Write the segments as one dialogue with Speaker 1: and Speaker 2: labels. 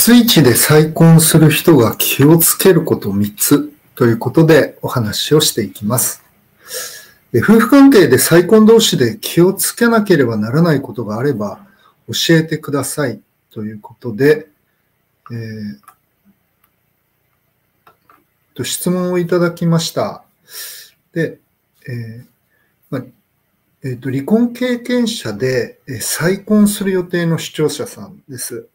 Speaker 1: ツイチで再婚する人が気をつけること3つということでお話をしていきます。夫婦関係で再婚同士で気をつけなければならないことがあれば教えてくださいということで、えー、と質問をいただきました。で、えーまえーと、離婚経験者で再婚する予定の視聴者さんです。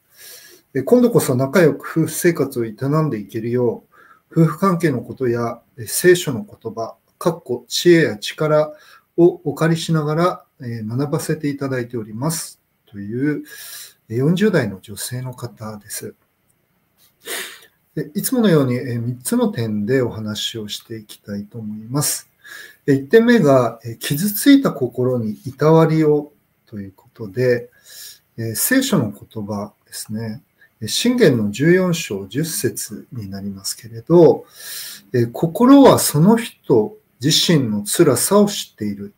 Speaker 1: 今度こそ仲良く夫婦生活を営んでいけるよう、夫婦関係のことや聖書の言葉、かっこ知恵や力をお借りしながら学ばせていただいておりますという40代の女性の方です。いつものように3つの点でお話をしていきたいと思います。1点目が、傷ついた心にいたわりをということで、聖書の言葉ですね。信玄の14章10節になりますけれど、心はその人自身の辛さを知っている。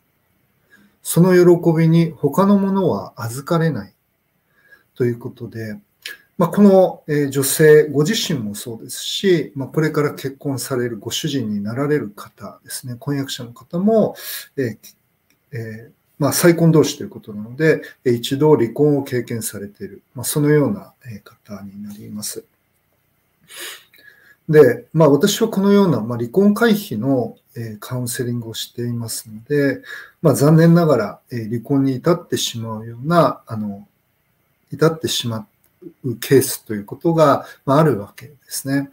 Speaker 1: その喜びに他のものは預かれない。ということで、まあ、この女性ご自身もそうですし、まあ、これから結婚されるご主人になられる方ですね、婚約者の方も、ええー、まあ、再婚同士ということなので、一度離婚を経験されている、まあ、そのような方になります。で、まあ、私はこのような、まあ、離婚回避のカウンセリングをしていますので、まあ、残念ながら離婚に至ってしまうような、あの、至ってしまうケースということがあるわけですね。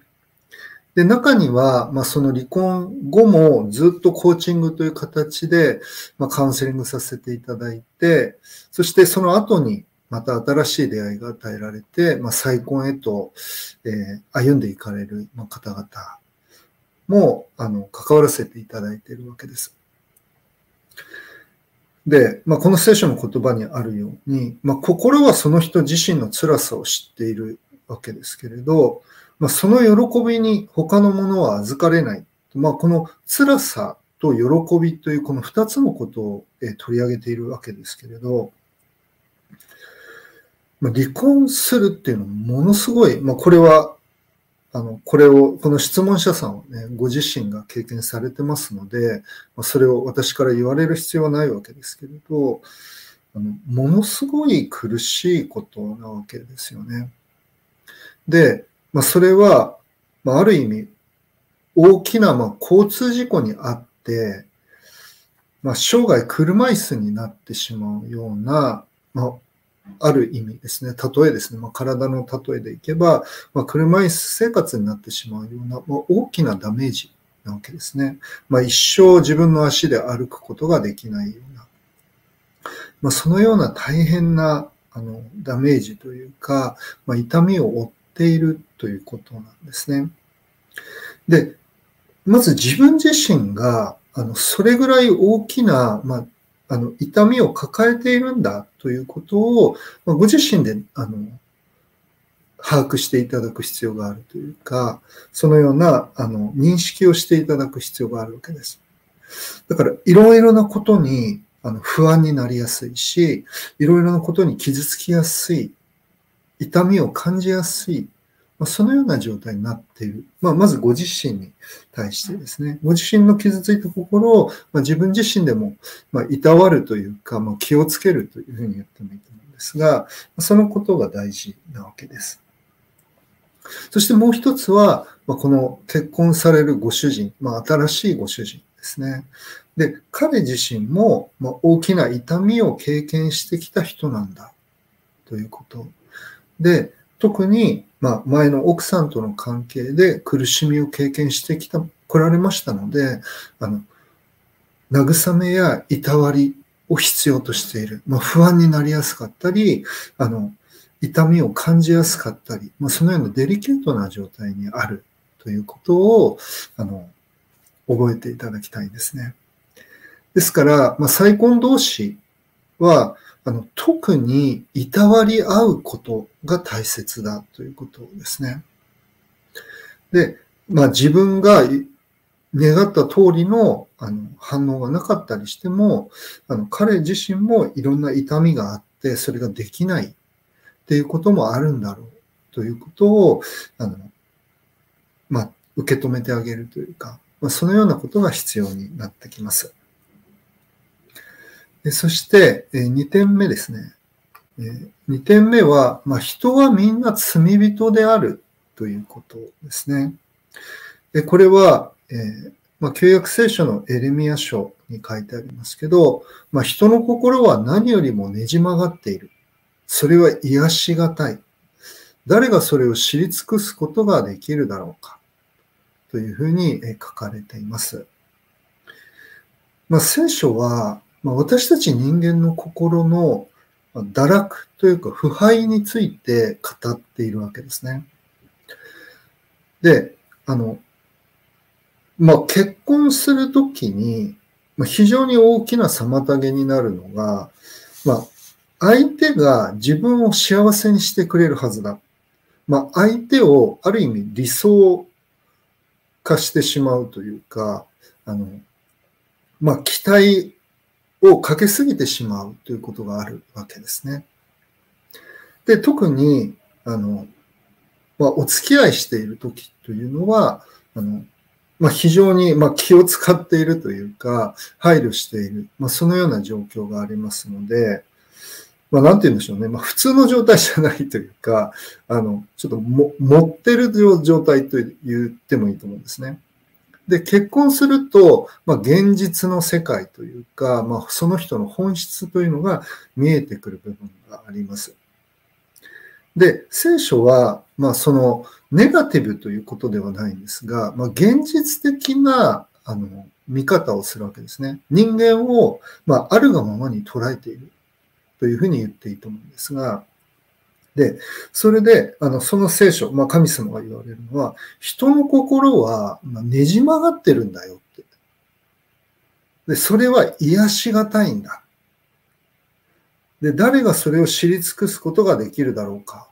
Speaker 1: で、中には、まあ、その離婚後もずっとコーチングという形で、まあ、カウンセリングさせていただいて、そしてその後にまた新しい出会いが与えられて、まあ、再婚へと、えー、歩んでいかれる方々も、あの、関わらせていただいているわけです。で、まあ、この聖書の言葉にあるように、まあ、心はその人自身の辛さを知っているわけですけれど、まあ、その喜びに他のものは預かれない。まあ、この辛さと喜びというこの二つのことを取り上げているわけですけれど、まあ、離婚するっていうのはものすごい、まあ、これは、あの、これを、この質問者さんはね、ご自身が経験されてますので、まあ、それを私から言われる必要はないわけですけれど、あのものすごい苦しいことなわけですよね。で、まあ、それは、まあ、ある意味、大きな、まあ、交通事故にあって、まあ、生涯車椅子になってしまうような、まあ、ある意味ですね、例えですね、まあ、体の例えでいけば、まあ、車椅子生活になってしまうような、まあ、大きなダメージなわけですね。まあ、一生自分の足で歩くことができないような、まあ、そのような大変なあのダメージというか、まあ、痛みを負っているということなんですね。で、まず自分自身が、あの、それぐらい大きな、まあ、あの、痛みを抱えているんだということを、まあ、ご自身で、あの、把握していただく必要があるというか、そのような、あの、認識をしていただく必要があるわけです。だから、いろいろなことに、あの、不安になりやすいし、いろいろなことに傷つきやすい痛みを感じやすい、まあ、そのような状態になっている。まあ、まずご自身に対してですね、ご自身の傷ついた心を、まあ、自分自身でも、まあ、いたわるというか、まあ、気をつけるというふうに言ってもいいと思うんですが、そのことが大事なわけです。そしてもう一つは、まあ、この結婚されるご主人、まあ、新しいご主人ですね。で、彼自身も、まあ、大きな痛みを経験してきた人なんだということで、特に、まあ、前の奥さんとの関係で苦しみを経験してきた、来られましたので、あの、慰めやいたわりを必要としている。まあ、不安になりやすかったり、あの、痛みを感じやすかったり、まあ、そのようなデリケートな状態にあるということを、あの、覚えていただきたいんですね。ですから、まあ、再婚同士は、あの、特にいたわり合うことが大切だということですね。で、まあ自分が願った通りのあの反応がなかったりしても、あの彼自身もいろんな痛みがあって、それができないっていうこともあるんだろうということを、あの、まあ、受け止めてあげるというか、まあ、そのようなことが必要になってきます。そして、2点目ですね。2点目は、まあ、人はみんな罪人であるということですね。これは、え、まあ、旧約聖書のエレミア書に書いてありますけど、まあ、人の心は何よりもねじ曲がっている。それは癒しがたい。誰がそれを知り尽くすことができるだろうか。というふうに書かれています。まあ、聖書は、まあ、私たち人間の心の堕落というか腐敗について語っているわけですね。で、あの、まあ、結婚するときに、ま、非常に大きな妨げになるのが、まあ、相手が自分を幸せにしてくれるはずだ。まあ、相手をある意味理想化してしまうというか、あの、まあ、期待をかけすぎてしまうということがあるわけですね。で、特に、あの、まあ、お付き合いしている時というのは、あの、まあ、非常に、ま気を使っているというか、配慮している、まあ、そのような状況がありますので、まあ、なんて言うんでしょうね。まあ、普通の状態じゃないというか、あの、ちょっとも持ってる状態と言ってもいいと思うんですね。で、結婚すると、まあ、現実の世界というか、まあ、その人の本質というのが見えてくる部分があります。で、聖書は、まあ、その、ネガティブということではないんですが、まあ、現実的な、あの、見方をするわけですね。人間を、まあ、あるがままに捉えているというふうに言っていいと思うんですが、で、それで、あの、その聖書、まあ、神様が言われるのは、人の心は、ねじ曲がってるんだよって。で、それは癒しがたいんだ。で、誰がそれを知り尽くすことができるだろうか。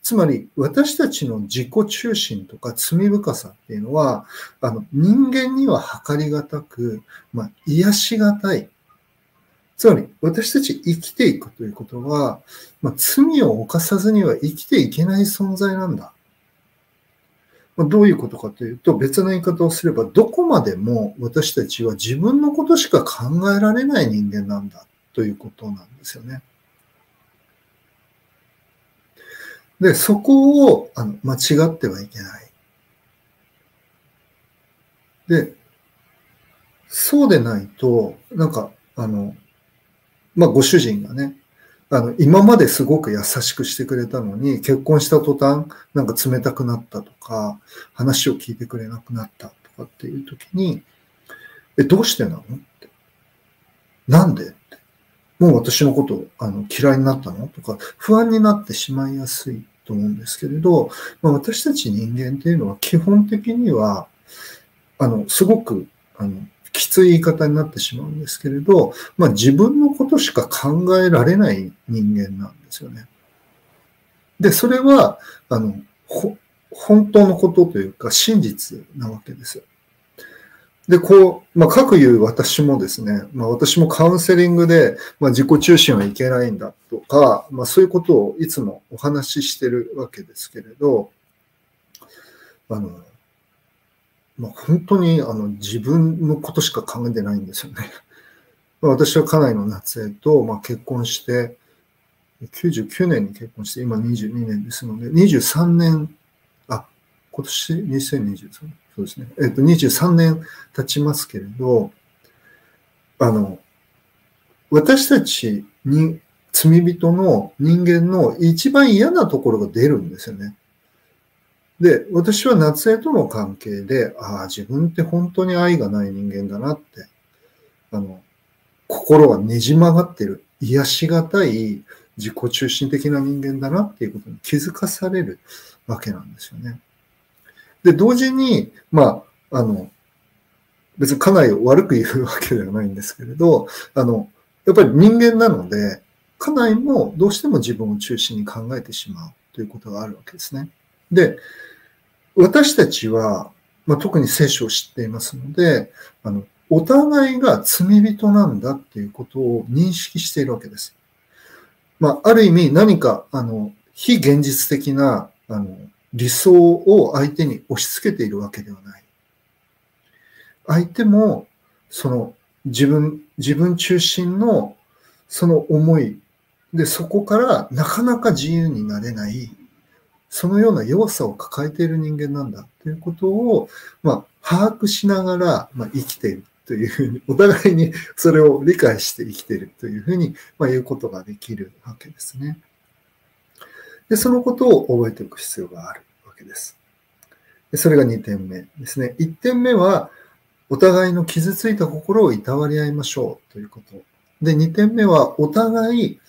Speaker 1: つまり、私たちの自己中心とか罪深さっていうのは、あの、人間には測りがたく、まあ、癒しがたい。つまり、私たち生きていくということは、まあ、罪を犯さずには生きていけない存在なんだ。まあ、どういうことかというと、別の言い方をすれば、どこまでも私たちは自分のことしか考えられない人間なんだということなんですよね。で、そこをあの間違ってはいけない。で、そうでないと、なんか、あの、まあ、ご主人がね、あの、今まですごく優しくしてくれたのに、結婚した途端、なんか冷たくなったとか、話を聞いてくれなくなったとかっていう時に、え、どうしてなの？って。なんで？って。もう私のことあの嫌いになったの？とか、不安になってしまいやすいと思うんですけれど、まあ、私たち人間っていうのは基本的には、あの、すごく、あの、きつい言い方になってしまうんですけれど、まあ、自分のことしか考えられない人間なんですよね。で、それは、あの、本当のことというか真実なわけです。で、こう、まあ、各言う私もですね、まあ、私もカウンセリングで、まあ、自己中心はいけないんだとか、まあ、そういうことをいつもお話ししてるわけですけれど、あの、まあ、本当にあの自分のことしか考えてないんですよね。私は家内の夏江と、まあ、結婚して、99年に結婚して、今22年ですので、23年、あ、今年2023年。そうですね。えっと、23年経ちますけれど、あの、私たちに罪人の人間の一番嫌なところが出るんですよね。で、私は夏江との関係で、ああ、自分って本当に愛がない人間だなって、あの、心はねじ曲がってる、癒しがたい自己中心的な人間だなっていうことに気づかされるわけなんですよね。で、同時に、まあ、あの、別に家内を悪く言うわけではないんですけれど、あの、やっぱり人間なので、家内もどうしても自分を中心に考えてしまうということがあるわけですね。で、私たちは、まあ、特に聖書を知っていますので、あの、お互いが罪人なんだっていうことを認識しているわけです。まあ、ある意味何か、あの、非現実的なあの、理想を相手に押し付けているわけではない。相手も、その自分、自分中心のその思いで、そこからなかなか自由になれない、そのような弱さを抱えている人間なんだということを、まあ、把握しながら、まあ、生きているというふうに、お互いにそれを理解して生きているというふうに、まあ、言うことができるわけですね。で、そのことを覚えておく必要があるわけです。でそれが2点目ですね。1点目は、お互いの傷ついた心をいたわり合いましょうということ。で、2点目は、お互い、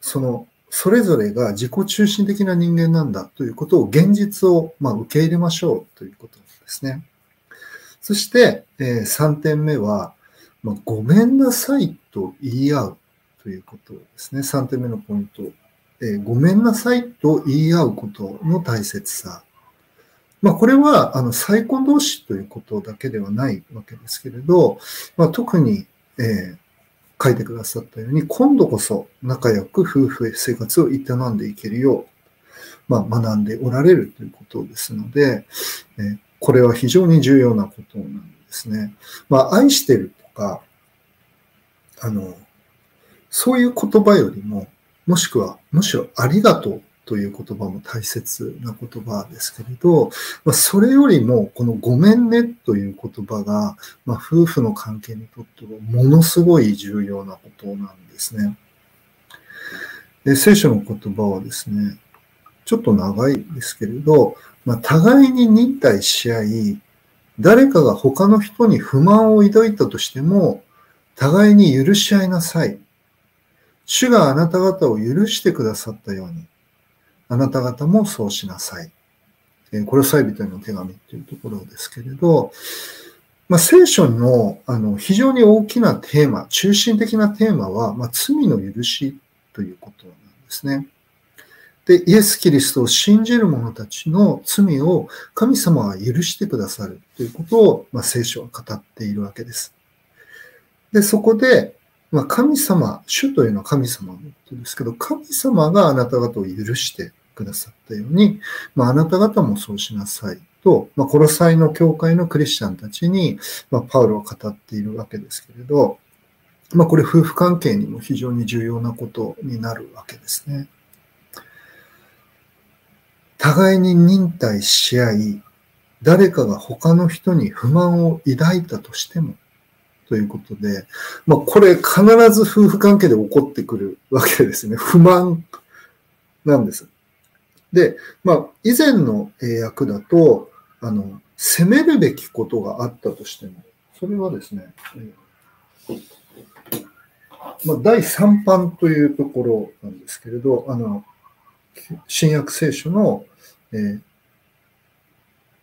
Speaker 1: その、それぞれが自己中心的な人間なんだということを、現実を、ま受け入れましょうということですね。そして、え、3点目は、ま、ごめんなさいと言い合うということですね。3点目のポイント。え、ごめんなさいと言い合うことの大切さ。まあ、これは、あの、再婚同士ということだけではないわけですけれど、まあ、特に、えー、書いてくださったように、今度こそ仲良く夫婦生活を営んでいけるよう、まあ、学んでおられるということですので、え、これは非常に重要なことなんですね。まあ、愛してるとか、あの、そういう言葉よりも、もしくは、むしろありがとうという言葉も大切な言葉ですけれど、まあ、それよりもこのごめんねという言葉が、まあ、夫婦の関係にとってはものすごい重要なことなんですね。で聖書の言葉はですね、ちょっと長いですけれど、まあ、互いに忍耐し合い、誰かが他の人に不満を抱いたとしても、互いに許し合いなさい。主があなた方を許してくださったように、あなた方もそうしなさい。え、これはサイ人への手紙というところですけれど、まあ、聖書のあの非常に大きなテーマ、中心的なテーマは、まあ、罪の許しということなんですね。で、イエス・キリストを信じる者たちの罪を神様は許してくださるということを、まあ、聖書は語っているわけです。で、そこで、まあ、神様、主というのは神様のことですけど、神様があなた方を許してくださったように、まあ、あなた方もそうしなさいと、まあ、コロサイの教会のクリスチャンたちに、まあ、パウロは語っているわけですけれど、まあ、これ夫婦関係にも非常に重要なことになるわけですね。互いに忍耐し合い、誰かが他の人に不満を抱いたとしても、ということで、まあ、これ必ず夫婦関係で起こってくるわけですね。不満なんです。で、まあ、以前の英訳だと、あの、責めるべきことがあったとしても、それはですね、まあ、第3版というところなんですけれど、あの、新約聖書の、えー、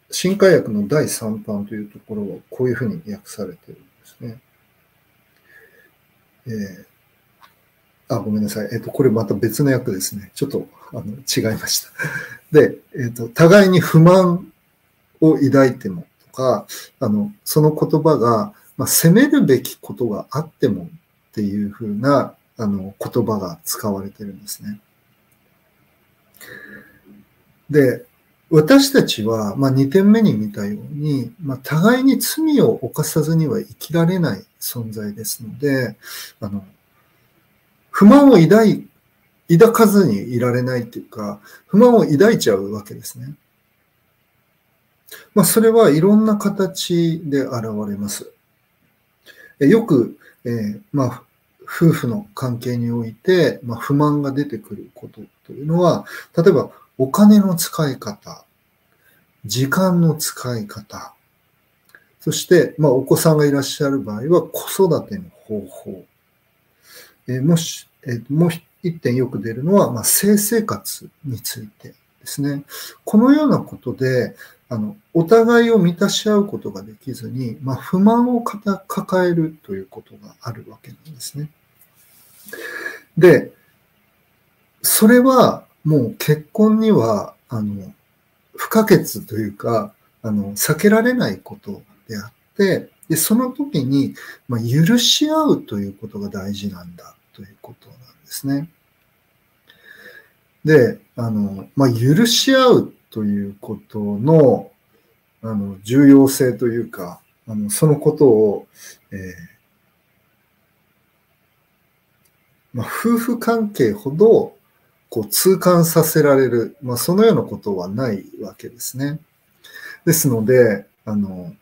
Speaker 1: 新海訳の第3版というところはこういうふうに訳されているですね。えー、あ、ごめんなさい。えっ、ー、と、これまた別の役ですね。ちょっとあの違いました。で、えっ、ー、と、互いに不満を抱いてもとか、あの、その言葉が、まあ、責めるべきことがあってもっていうふうなあの言葉が使われてるんですね。で、私たちは、まあ、2点目に見たように、まあ、互いに罪を犯さずには生きられない存在ですので、あの、不満を抱い、抱かずにいられないっていうか、不満を抱いちゃうわけですね。まあ、それはいろんな形で現れます。よく、えー、まあ、夫婦の関係において、まあ、不満が出てくることというのは、例えばお金の使い方、時間の使い方、そして、まあ、お子さんがいらっしゃる場合は子育ての方法。え、もし、え、もう一点よく出るのは、まあ、性生活についてですね。このようなことで、あの、お互いを満たし合うことができずに、まあ、不満を抱えるということがあるわけなんですね。で、それは、もう結婚には、あの、不可欠というか、あの、避けられないことであって、で、その時に、まあ、許し合うということが大事なんだということなんですね。で、あの、まあ、許し合うということの、あの、重要性というか、あの、そのことを、えー、まあ、夫婦関係ほど、こう、痛感させられる、まあ、そのようなことはないわけですね。ですので、あの、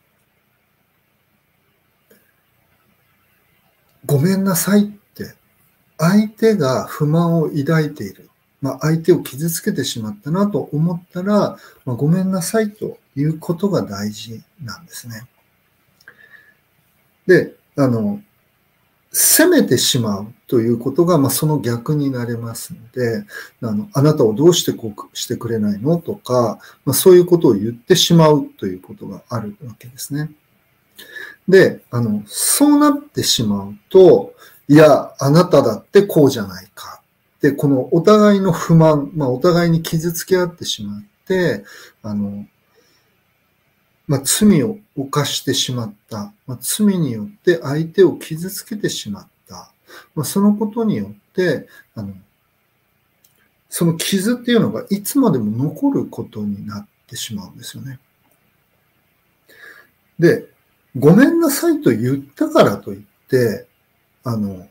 Speaker 1: ごめんなさいって、相手が不満を抱いている。まあ、相手を傷つけてしまったなと思ったら、まあ、ごめんなさいということが大事なんですね。で、あの、責めてしまうということが、まあ、その逆になれますので、あの、あなたをどうしてこうしてくれないのとか、まあ、そういうことを言ってしまうということがあるわけですね。で、あの、そうなってしまうと、いや、あなただってこうじゃないか。で、このお互いの不満、まあ、お互いに傷つけ合ってしまって、あの、まあ、罪を犯してしまった。まあ、罪によって相手を傷つけてしまった。まあ、そのことによって、あの、その傷っていうのがいつまでも残ることになってしまうんですよね。で、ごめんなさいと言ったからといって、あの、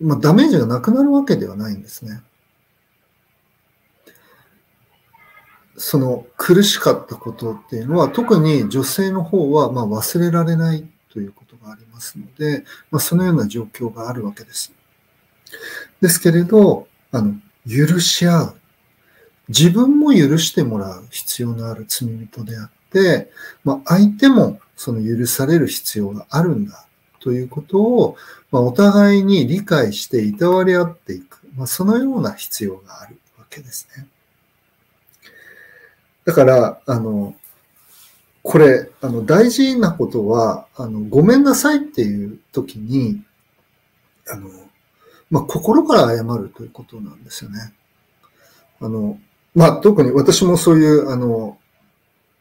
Speaker 1: まあ、ダメージがなくなるわけではないんですね。その苦しかったことっていうのは、特に女性の方はま忘れられないということがありますので、まあ、そのような状況があるわけです。ですけれど、あの、許し合う。自分も許してもらう必要のある罪人であって、まあ、相手もその許される必要があるんだということを、まあ、お互いに理解していたわり合っていく、まあ、そのような必要があるわけですね。だから、あの、これ、あの、大事なことは、あの、ごめんなさいっていう時に、あの、まあ、心から謝るということなんですよね。あの、まあ、特に私もそういう、あの、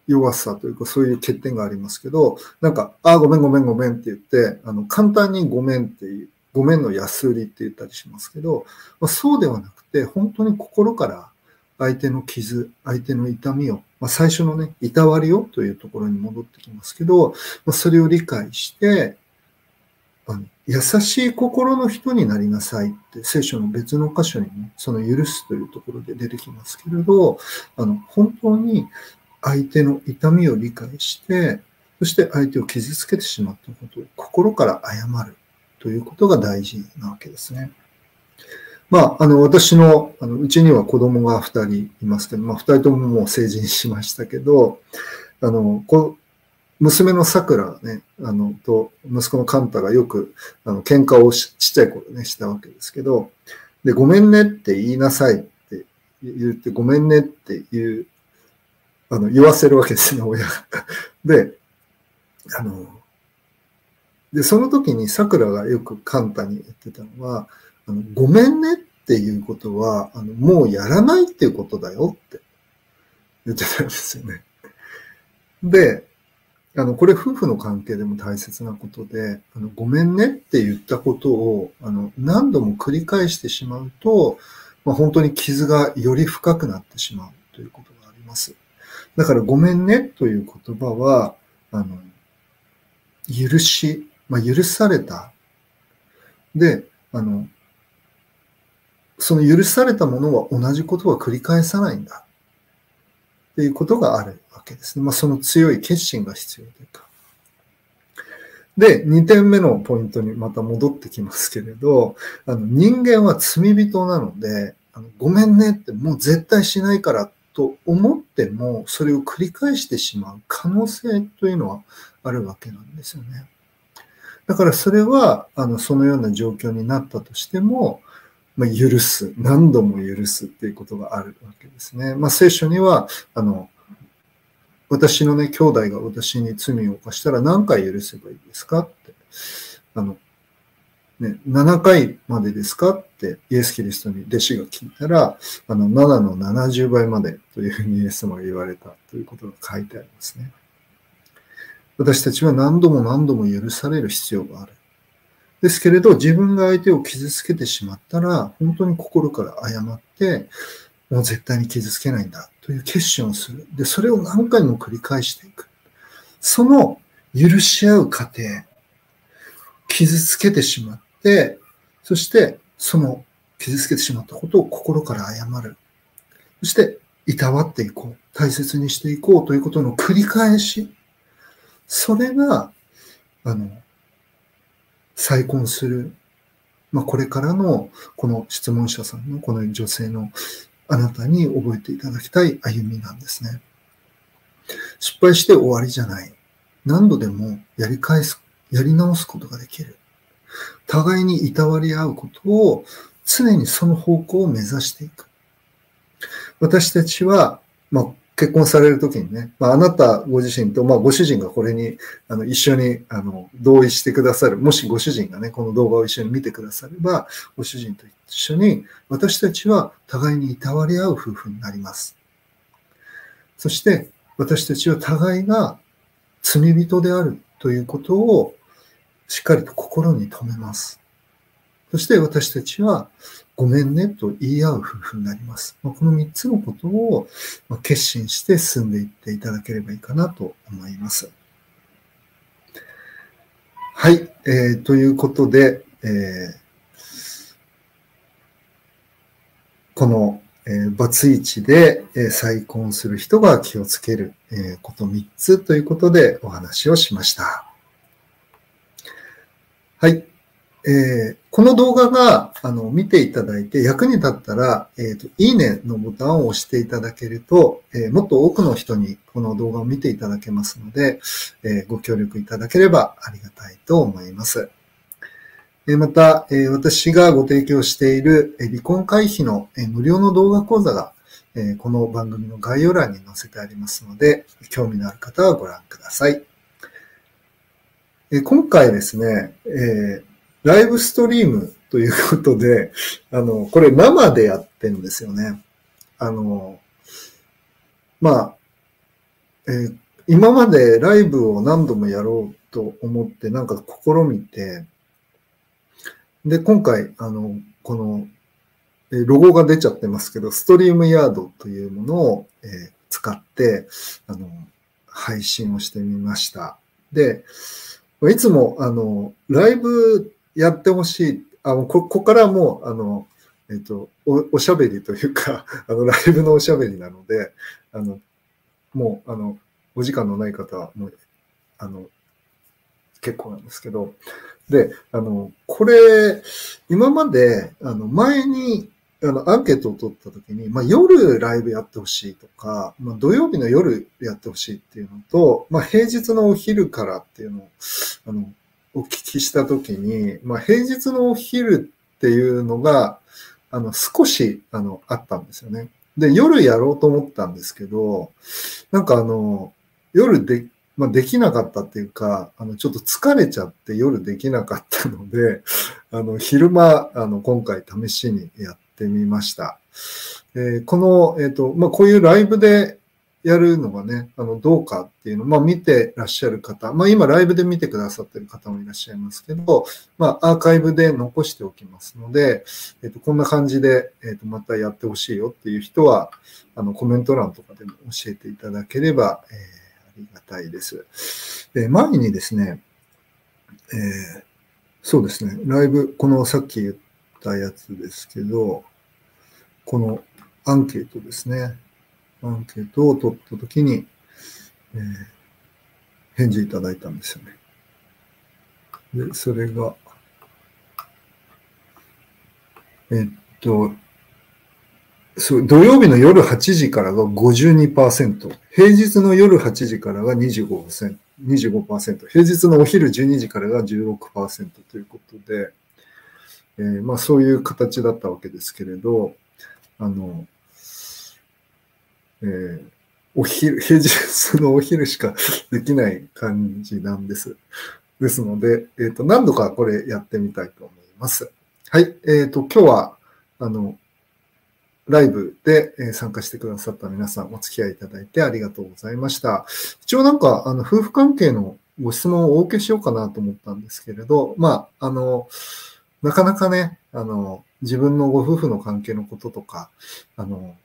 Speaker 1: 弱さというかそういう欠点がありますけど、なんか、ああ、ごめんごめんごめんって言って、あの、簡単にごめんっていう、ごめんの安売りって言ったりしますけど、まあ、そうではなくて、本当に心から相手の傷、相手の痛みを、まあ、最初のね、いたわりをというところに戻ってきますけど、まあ、それを理解して、あの優しい心の人になりなさいって聖書の別の箇所にね、その許すというところで出てきますけれど、あの、本当に相手の痛みを理解して、そして相手を傷つけてしまったことを心から謝るということが大事なわけですね。まあ、あの、私の、あの、うちには子供が二人いますけど、まあ、二人とももう成人しましたけど、あの、こ娘の桜ね、あの、と、息子のカンタがよく、あの、喧嘩をちっちゃい頃ね、したわけですけど、で、ごめんねって言いなさいって言って、ごめんねって言う、あの、言わせるわけですね、親が。で、あの、で、その時に桜がよくカンタに言ってたのは、あのごめんねっていうことは、あのもうやらないっていうことだよって言ってたんですよね。で、あの、これ夫婦の関係でも大切なことで、あのごめんねって言ったことをあの何度も繰り返してしまうと、まあ、本当に傷がより深くなってしまうということがあります。だからごめんねという言葉は、あの、許し、まあ、許された。で、あの、その許されたものは同じことは繰り返さないんだ。っていうことがあるわけですね。まあ、その強い決心が必要というか。で、2点目のポイントにまた戻ってきますけれど、あの人間は罪人なので、あのごめんねってもう絶対しないからと思っても、それを繰り返してしまう可能性というのはあるわけなんですよね。だからそれは、あの、そのような状況になったとしても、まあ、許す、何度も許すっていうことがあるわけですね。まあ、聖書には、あの、私のね、兄弟が私に罪を犯したら何回許せばいいですかって。あの、ね、7回までですかってイエス・キリストに弟子が聞いたら、あの、7の70倍までというふうにイエス様が言われたということが書いてありますね。私たちは何度も何度も許される必要がある。ですけれど、自分が相手を傷つけてしまったら、本当に心から謝って、もう絶対に傷つけないんだという決心をする。で、それを何回も繰り返していく。その許し合う過程、傷つけてしまって、そしてその傷つけてしまったことを心から謝る。そして、いたわっていこう。大切にしていこうということの繰り返し。それが、あの、再婚する、まあ、これからの、この質問者さんの、この女性のあなたに覚えていただきたい歩みなんですね。失敗して終わりじゃない。何度でもやり返す、やり直すことができる。互いにいたわり合うことを常にその方向を目指していく。私たちは、まあ、結婚されるときにね、まあ、あなたご自身と、まあ、ご主人がこれに、あの、一緒に、あの、同意してくださる。もしご主人がね、この動画を一緒に見てくだされば、ご主人と一緒に、私たちは互いにいたわり合う夫婦になります。そして、私たちは互いが罪人であるということをしっかりと心に留めます。そして私たちはごめんねと言い合う夫婦になります。まあこの3つのことを決心して進んでいっていただければいいかなと思います。はい、えー、ということで、えー、この、えー、バツイチで、えー、再婚する人が気をつける、えー、こと3つということでお話をしました。はい。えー、この動画があの見ていただいて役に立ったら、えーと、いいねのボタンを押していただけると、えー、もっと多くの人にこの動画を見ていただけますので、えー、ご協力いただければありがたいと思います。えまた、え私がご提供しているえ離婚回避のえ無料の動画講座が、えこの番組の概要欄に載せてありますので、興味のある方はご覧ください。え今回ですね、えーライブストリームということで、あの、これ生でやってんですよね。あの、まあ、えー、今までライブを何度もやろうと思ってなんか試みて、で、今回、あの、この、えロゴが出ちゃってますけど、ストリームヤードというものを、えー、使って、あの、配信をしてみました。で、いつも、あの、ライブやってほしい。あのここからもう、あの、えっ、とお、おしゃべりというか、あの、ライブのおしゃべりなので、あの、もう、あの、お時間のない方は、もう、あの、結構なんですけど、で、あの、これ、今まで、あの、前に、あの、アンケートを取ったときに、まあ、夜ライブやってほしいとか、まあ、土曜日の夜やってほしいっていうのと、まあ、平日のお昼からっていうのを、あの、お聞きしたときに、まあ、平日のお昼っていうのが、あの、少し、あの、あったんですよね。で、夜やろうと思ったんですけど、なんかあの、夜で、まあ、できなかったっていうか、あの、ちょっと疲れちゃって夜できなかったので、あの、昼間、あの、今回試しにやってみました。えー、この、えっ、ー、と、まあ、こういうライブでやるのがね、あの、どうかっていうのを、まあ、見てらっしゃる方、まあ、今、ライブで見てくださってる方もいらっしゃいますけど、まあ、アーカイブで残しておきますので、えっ、と、こんな感じで、えっ、と、またやってほしいよっていう人は、あの、コメント欄とかでも教えていただければ、えー、ありがたいです。で、前にですね、えー、そうですね、ライブ、このさっき言ったやつですけど、このアンケートですね。アンケートを取ったときに、えー、返事いただいたんですよね。で、それが、えっと、そう土曜日の夜8時からが52%、平日の夜8時からが25%、25%平日のお昼12時からが16%ということで、えー、まあそういう形だったわけですけれど、あの、えー、お昼、平日のお昼しかできない感じなんです。ですので、えっ、ー、と、何度かこれやってみたいと思います。はい。えっ、ー、と、今日は、あの、ライブで参加してくださった皆さんお付き合いいただいてありがとうございました。一応なんか、あの、夫婦関係のご質問をお受けしようかなと思ったんですけれど、まあ、あの、なかなかね、あの、自分のご夫婦の関係のこととか、あの、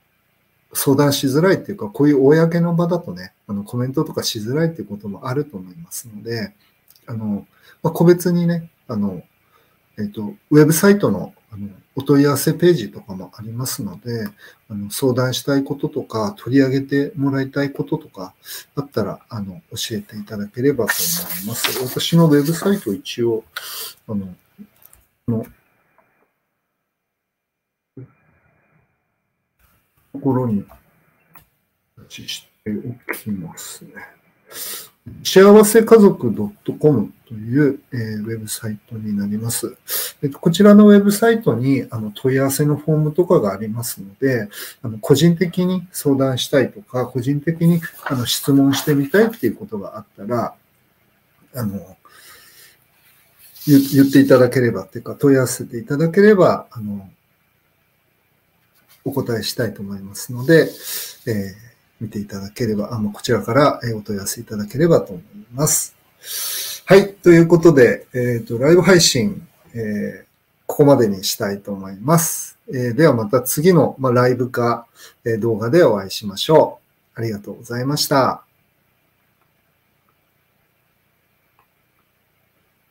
Speaker 1: 相談しづらいっていうか、こういう公の場だとね、あのコメントとかしづらいっていうこともあると思いますので、あの、まあ、個別にね、あの、えっ、ー、と、ウェブサイトのあのお問い合わせページとかもありますので、あの相談したいこととか、取り上げてもらいたいこととかあったら、あの、教えていただければと思います。私のウェブサイト一応、あの、のころにしておきますね。幸せ家族 .com という、えー、ウェブサイトになります。えっと、こちらのウェブサイトにあの問い合わせのフォームとかがありますので、あの個人的に相談したいとか、個人的にあの質問してみたいっていうことがあったら、あの、言っていただければっていうか、問い合わせていただければ、あの、お答えしたいと思いますので、え、見ていただければ、あまこちらからお問い合わせいただければと思います。はい。ということで、えっ、ー、と、ライブ配信、えー、ここまでにしたいと思います。えー、ではまた次の、まあ、ライブか、え動画でお会いしましょう。ありがとうございました。